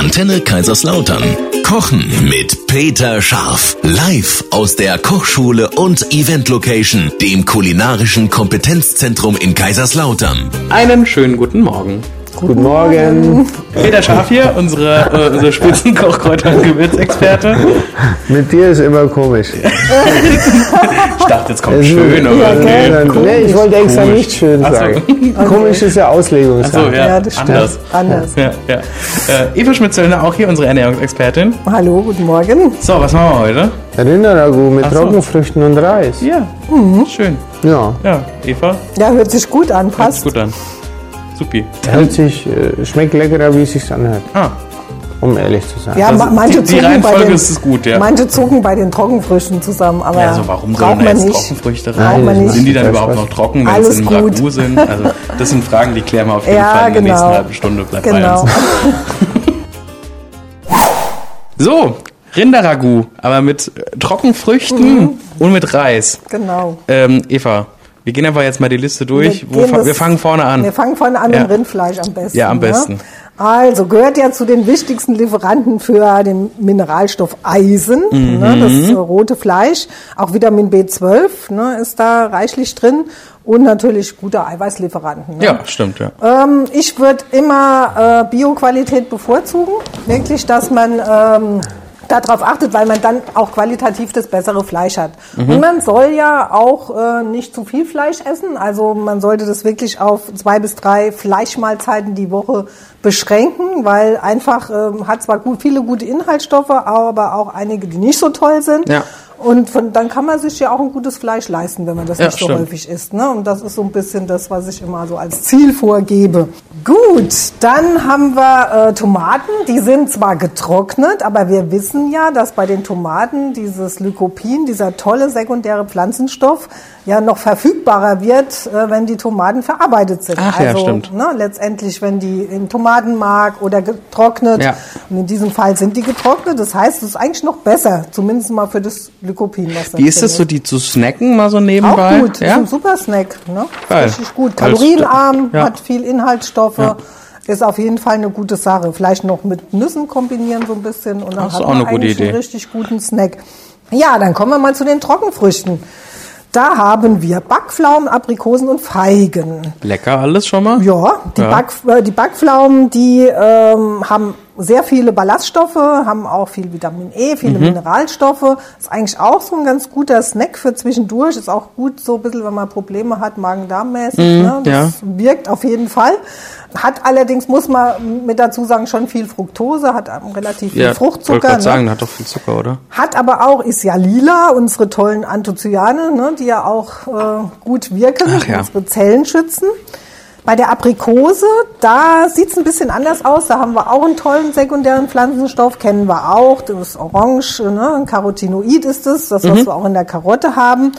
Antenne Kaiserslautern. Kochen mit Peter Scharf. Live aus der Kochschule und Event Location, dem kulinarischen Kompetenzzentrum in Kaiserslautern. Einen schönen guten Morgen. Guten Morgen. Peter Scharf hier, unsere, äh, unsere Spitzenkochkräuter- und Gewürzexperte. Mit dir ist immer komisch. Ich dachte, jetzt kommt schön, ja, aber nee. nee, nee, ich wollte extra Komisch. nicht schön so. sagen. Komisch ist ja Auslegungssache. Achso, ja, Ja, das stimmt. anders. Anders. Ja, ja. Äh, Eva Schmitzellner auch hier, unsere Ernährungsexpertin. Hallo, guten Morgen. So, was machen wir heute? Rinderragout mit so. Trockenfrüchten und Reis. Ja, schön. Ja, Ja, Eva, Ja, hört sich gut an, hört sich passt. gut an. Supi. hört sich, äh, schmeckt leckerer, wie es sich anhört, Ah, um ehrlich zu sein. Ja, Also, ma- manche die- die Reihenfolge den, ist es gut, ja. Manche zucken bei den Trockenfrüchten zusammen, aber also warum da man jetzt nicht. Trockenfrüchte rein? nicht. Sind die dann Ja, überhaupt noch trocken, wenn Alles sie im gut. Ragout sind? Also, das sind Fragen, die klären wir auf jeden Ja, Fall in der nächsten genau. halben Stunde. Bleibt bei Genau. uns. So, Rinderragout, aber mit Trockenfrüchten und mit Reis. Genau. Ähm, Eva, wir gehen einfach jetzt mal die Liste durch. Wir fa das- wir fangen vorne an. Wir fangen vorne an Ja. mit Rindfleisch am besten. Ja, am besten. Ne? Also gehört ja zu den wichtigsten Lieferanten für den Mineralstoff Eisen, Mhm. ne, das äh, rote Fleisch. Auch Vitamin B12 ne, ist da reichlich drin und natürlich gute Eiweißlieferanten. Ne? ja, stimmt, ja. Ähm, ich würde immer äh, Bioqualität bevorzugen. Wirklich, dass man ähm, darauf achtet, weil man dann auch qualitativ das bessere Fleisch hat. Und man soll ja auch äh, nicht zu viel Fleisch essen. Also man sollte das wirklich auf zwei bis drei Fleischmahlzeiten die Woche beschränken, weil einfach ähm, hat zwar gut, viele gute Inhaltsstoffe, aber auch einige, die nicht so toll sind. Ja. Und von, dann kann man sich ja auch ein gutes Fleisch leisten, wenn man das Ja, nicht so stimmt. häufig isst. Ne? Und das ist so ein bisschen das, was ich immer so als Ziel vorgebe. Gut, dann haben wir äh, Tomaten. Die sind zwar getrocknet, aber wir wissen ja, dass bei den Tomaten dieses Lycopin, dieser tolle sekundäre Pflanzenstoff, ja noch verfügbarer wird, äh, wenn die Tomaten verarbeitet sind. Ach ja, also, stimmt. Ne, letztendlich, wenn die im Tomatenmark oder getrocknet. Ja. Und in diesem Fall sind die getrocknet. Das heißt, es ist eigentlich noch besser, zumindest mal für das Lycopin. Was Wie ist es so, die zu snacken mal so nebenbei? auch gut, ist Ja? ein super Snack. Ne? Richtig gut. Kalorienarm, ja. hat viel Inhaltsstoffe. Ja. Ist auf jeden Fall eine gute Sache. Vielleicht noch mit Nüssen kombinieren so ein bisschen und dann Das ist hat auch man eine gute eigentlich Idee. einen richtig guten Snack. Ja, dann kommen wir mal zu den Trockenfrüchten. Da haben wir Backpflaumen, Aprikosen und Feigen. Lecker alles schon mal? Ja, die, Ja. Back, äh, die Backpflaumen, die ähm, haben sehr viele Ballaststoffe, haben auch viel Vitamin E, viele Mhm. Mineralstoffe. Ist eigentlich auch so ein ganz guter Snack für zwischendurch. Ist auch gut so ein bisschen, wenn man Probleme hat, Magen-Darm-mäßig. ne? Das Mhm, ja. wirkt auf jeden Fall. Hat allerdings, muss man mit dazu sagen, schon viel Fructose, hat ähm, relativ viel Ja, Fruchtzucker. gerade ne? sagen, hat doch viel Zucker, oder? Hat aber auch, ist ja lila, unsere tollen Anthocyane, ne, die ja auch äh, gut wirken, Ach ja. unsere Zellen schützen. Bei der Aprikose, da sieht's ein bisschen anders aus. Da haben wir auch einen tollen sekundären Pflanzenstoff, kennen wir auch. Das ist Orange, ne? ein Carotinoid ist es, das, Mhm. was wir auch in der Karotte haben.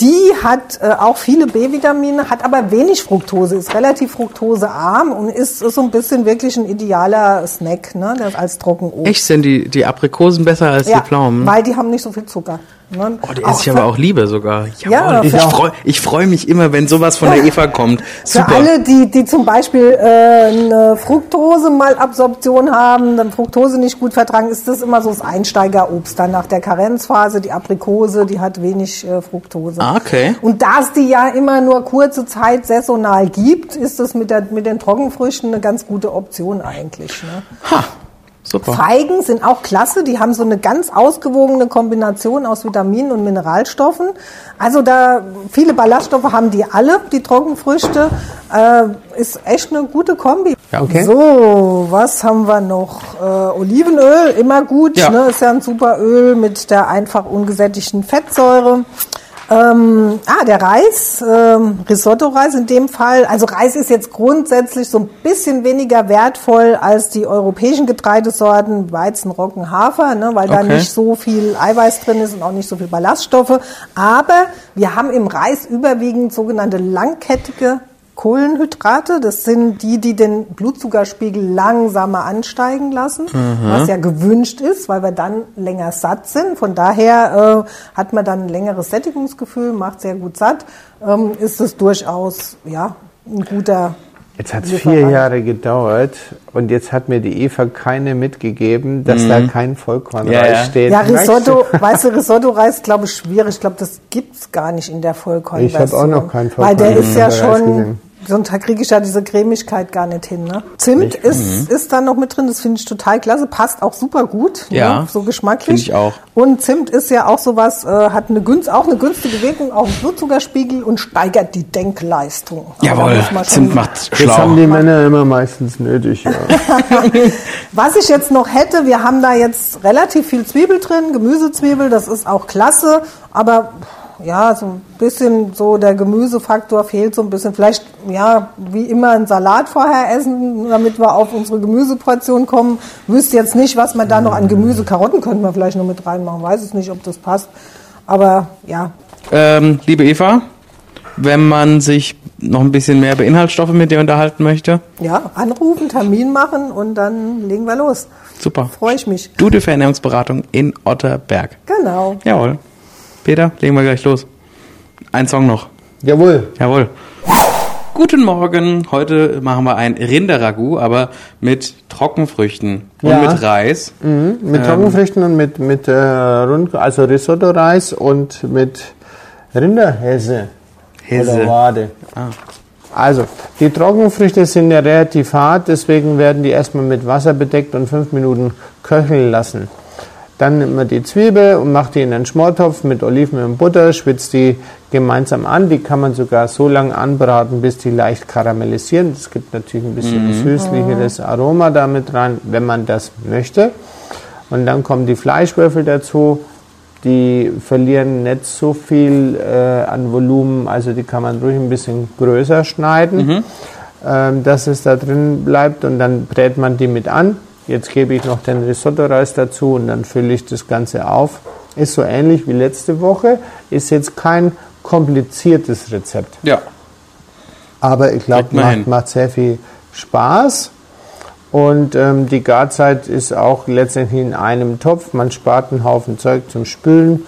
Die hat äh, auch viele B-Vitamine, hat aber wenig Fructose, ist relativ fruktosearm und ist, ist so ein bisschen wirklich ein idealer Snack, ne? das als Trockenobst. Echt, sind die, die Aprikosen besser als die Pflaumen? Weil die haben nicht so viel Zucker. Ne? Oh, die esse ich aber auch Liebe sogar. Ja, Jawohl. ich für- freue ich freu mich immer, wenn sowas von der Eva kommt. Für Super. alle, die, die zum Beispiel äh, eine Fructose-Malabsorption haben, dann Fructose nicht gut vertragen, ist das immer so das Einsteigerobst. Dann nach der Karenzphase, die Aprikose, die hat wenig äh, Fructose. Ah, okay. Und da es die ja immer nur kurze Zeit saisonal gibt, ist das mit, der, mit den Trockenfrüchten eine ganz gute Option eigentlich. Ne? Ha, super. Feigen sind auch klasse, die haben so eine ganz ausgewogene Kombination aus Vitaminen und Mineralstoffen. Also da viele Ballaststoffe haben die alle, die Trockenfrüchte. Äh, ist echt eine gute Kombi. Ja, okay. So, was haben wir noch? Äh, Olivenöl, immer gut, Ja. ne? ist ja ein super Öl mit der einfach ungesättigten Fettsäure. Ähm, ah, der Reis, ähm, Risotto-Reis in dem Fall. Also Reis ist jetzt grundsätzlich so ein bisschen weniger wertvoll als die europäischen Getreidesorten, Weizen, Roggen, Hafer, ne, weil da Okay. nicht so viel Eiweiß drin ist und auch nicht so viel Ballaststoffe. Aber wir haben im Reis überwiegend sogenannte langkettige Kohlenhydrate. Das sind die, die den Blutzuckerspiegel langsamer ansteigen lassen, was ja gewünscht ist, weil wir dann länger satt sind. Von daher äh, hat man dann ein längeres Sättigungsgefühl, macht sehr gut satt. Ähm, ist es durchaus ja ein guter Jetzt hat es vier Jahre gedauert und jetzt hat mir die Eva keine mitgegeben, dass da kein Vollkornreis Ja, ja. steht. Ja, Risotto, weißt du, Risotto-Reis, glaube ich, schwierig. Ich glaube, das gibt's gar nicht in der Vollkornversion. Ich habe auch noch keinen Weil der ist ja Vollkornreis schon, gesehen. Sonst kriege ich ja diese Cremigkeit gar nicht hin. Ne? Zimt ist, ist da noch mit drin, das finde ich total klasse, passt auch super gut, Ja, ne? so geschmacklich. ich auch. Und Zimt ist ja auch sowas, äh, hat eine günst, auch eine günstige Wirkung auf den Blutzuckerspiegel und steigert die Denkleistung. Also Jawohl, Zimt macht Das schlau. haben die Männer immer meistens nötig. Ja. Was ich jetzt noch hätte, wir haben da jetzt relativ viel Zwiebel drin, Gemüsezwiebel, das ist auch klasse, aber ja, so ein bisschen so der Gemüsefaktor fehlt so ein bisschen. Vielleicht, ja, wie immer einen Salat vorher essen, damit wir auf unsere Gemüseportion kommen. Wüsste jetzt nicht, was man da noch an Gemüse, Karotten könnten wir vielleicht noch mit reinmachen. Weiß es nicht, ob das passt. Aber ja, Ähm, liebe Eva, wenn man sich noch ein bisschen mehr über Inhaltsstoffe mit dir unterhalten möchte, ja, anrufen, Termin machen und dann legen wir los. super. Freue ich mich. Gute Ernährungsberatung in Otterberg. Genau. Jawohl. Peter, legen wir gleich los. Ein Song noch. Jawohl. Jawohl. Guten Morgen. Heute machen wir ein Rinderragout, aber mit Trockenfrüchten und Ja. mit Reis. Mhm, mit Trockenfrüchten und mit, mit äh, Rund, also Risotto-Reis und mit Rinderhäse. Häse. Oder Wade. Ah. Also, die Trockenfrüchte sind ja relativ hart, deswegen werden die erstmal mit Wasser bedeckt und fünf Minuten köcheln lassen. Dann nimmt man die Zwiebel und macht die in einen Schmortopf mit Oliven und Butter, schwitzt die gemeinsam an. Die kann man sogar so lange anbraten, bis die leicht karamellisieren. Das gibt natürlich ein bisschen süßlicheres Aroma damit rein, wenn man das möchte. Und dann kommen die Fleischwürfel dazu. Die verlieren nicht so viel äh, an Volumen, also die kann man ruhig ein bisschen größer schneiden, ähm, dass es da drin bleibt und dann brät man die mit an. Jetzt gebe ich noch den Risotto-Reis dazu und dann fülle ich das Ganze auf. Ist so ähnlich wie letzte Woche, ist jetzt kein kompliziertes Rezept. Ja. Aber ich glaube, macht, macht sehr viel Spaß. Und ähm, die Garzeit ist auch letztendlich in einem Topf. Man spart einen Haufen Zeug zum Spülen.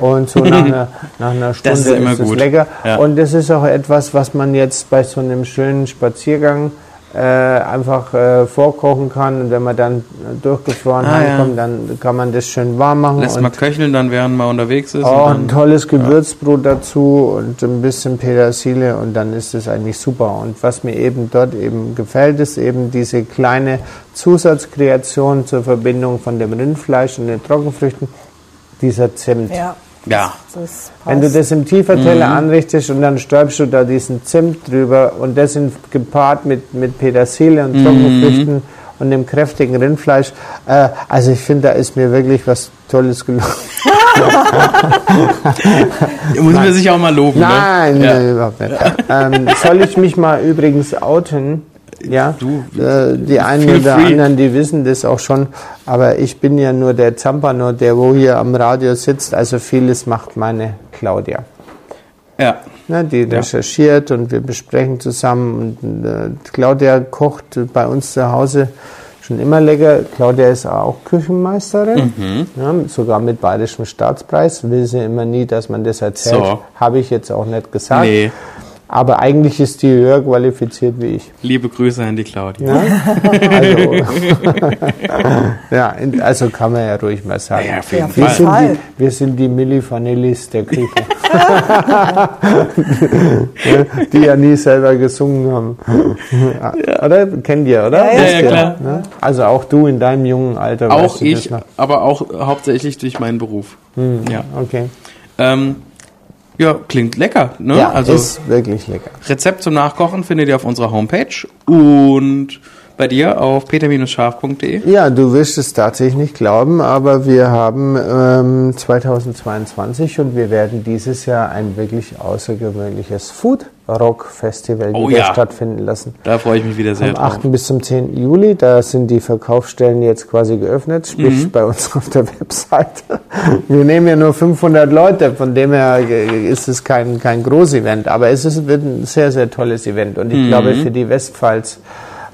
Und so nach einer, nach einer Stunde Das ist immer es gut. lecker. Ja. Und das ist auch etwas, was man jetzt bei so einem schönen Spaziergang äh, einfach äh, vorkochen kann. Und wenn man dann durchgefroren Ah, ja. heimkommt, dann kann man das schön warm machen. Lässt und mal köcheln, dann während man unterwegs ist. Und ein tolles Gewürzbrot dazu und ein bisschen Petersilie und dann ist es eigentlich super. Und was mir eben dort eben gefällt, ist eben diese kleine Zusatzkreation zur Verbindung von dem Rindfleisch und den Trockenfrüchten, dieser Zimt. Ja. Ja. Das Wenn du das im Tieferteller anrichtest und dann stäubst du da diesen Zimt drüber und das sind gepaart mit, mit Petersilie und Trockenfrüchten und dem kräftigen Rindfleisch. Äh, also ich finde, da ist mir wirklich was Tolles gelungen. Muss man sich auch mal loben. Nein, ne? Ja. nein, überhaupt nicht. ähm, soll ich mich mal übrigens outen? Ja, Du, äh, die einen oder free. anderen, die wissen das auch schon, aber ich bin ja nur der Zampano, der wo hier am Radio sitzt, also vieles macht meine Claudia. Ja. Ne, die recherchiert und wir besprechen zusammen und äh, Claudia kocht bei uns zu Hause schon immer lecker. Claudia ist auch Küchenmeisterin, Mhm. ja, sogar mit bayerischem Staatspreis. Will sie immer nie, dass man das erzählt. So. Habe ich jetzt auch nicht gesagt. Nee. Aber eigentlich ist die höher qualifiziert wie ich. Liebe Grüße an die Claudia. Ja, also, ja, also kann man ja ruhig mal sagen. Ja, auf jeden wir, Fall. sind die, wir sind die Milli Vanillis der Küche. Die ja nie selber gesungen haben. Ja, Oder? Kennt ihr, oder? Ja, ja, ja, klar. ne? Also auch du in deinem jungen Alter. Auch weißt du das ich, noch. aber auch hauptsächlich durch meinen Beruf. Ja. Okay. Ähm, ja, klingt lecker. Ne? Ja, also ist wirklich lecker. Rezept zum Nachkochen findet ihr auf unserer Homepage und bei dir auf peter-scharf.de. Ja, du wirst es tatsächlich nicht glauben, aber wir haben ähm, 2022 und wir werden dieses Jahr ein wirklich außergewöhnliches Food Rock Festival Oh wieder ja. stattfinden lassen. Da freue ich mich wieder sehr Am drauf. 8. bis zum 10. Juli, da sind die Verkaufsstellen jetzt quasi geöffnet, sprich Mhm. bei uns auf der Webseite. Wir nehmen ja nur 500 Leute, von dem her äh, ist es kein, kein Großevent, aber es ist, wird ein sehr, sehr tolles Event und ich Mhm. glaube für die Westpfalz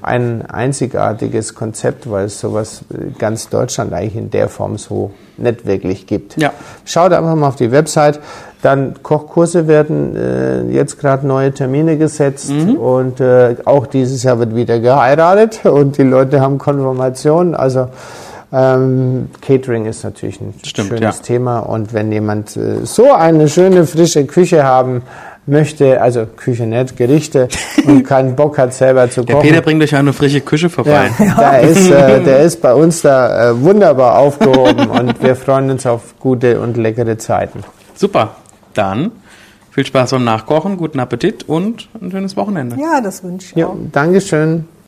ein einzigartiges Konzept, weil es sowas ganz Deutschland eigentlich in der Form so nicht wirklich gibt. Ja. Schaut einfach mal auf die Website. Dann Kochkurse werden äh, jetzt gerade neue Termine gesetzt und äh, auch dieses Jahr wird wieder geheiratet und die Leute haben Konfirmation. Also ähm, Catering ist natürlich ein Stimmt, schönes ja. Thema und wenn jemand äh, so eine schöne frische Küche haben möchte, also Küche nicht, Gerichte und keinen Bock hat selber zu Der kochen. Peter bringt euch eine frische Küche vorbei. Ja, Der, ist, äh, der ist bei uns da äh, wunderbar aufgehoben und wir freuen uns auf gute und leckere Zeiten. Super. Dann viel Spaß beim Nachkochen, guten Appetit und ein schönes Wochenende. Ja, das wünsche ich Ja, auch. Dankeschön.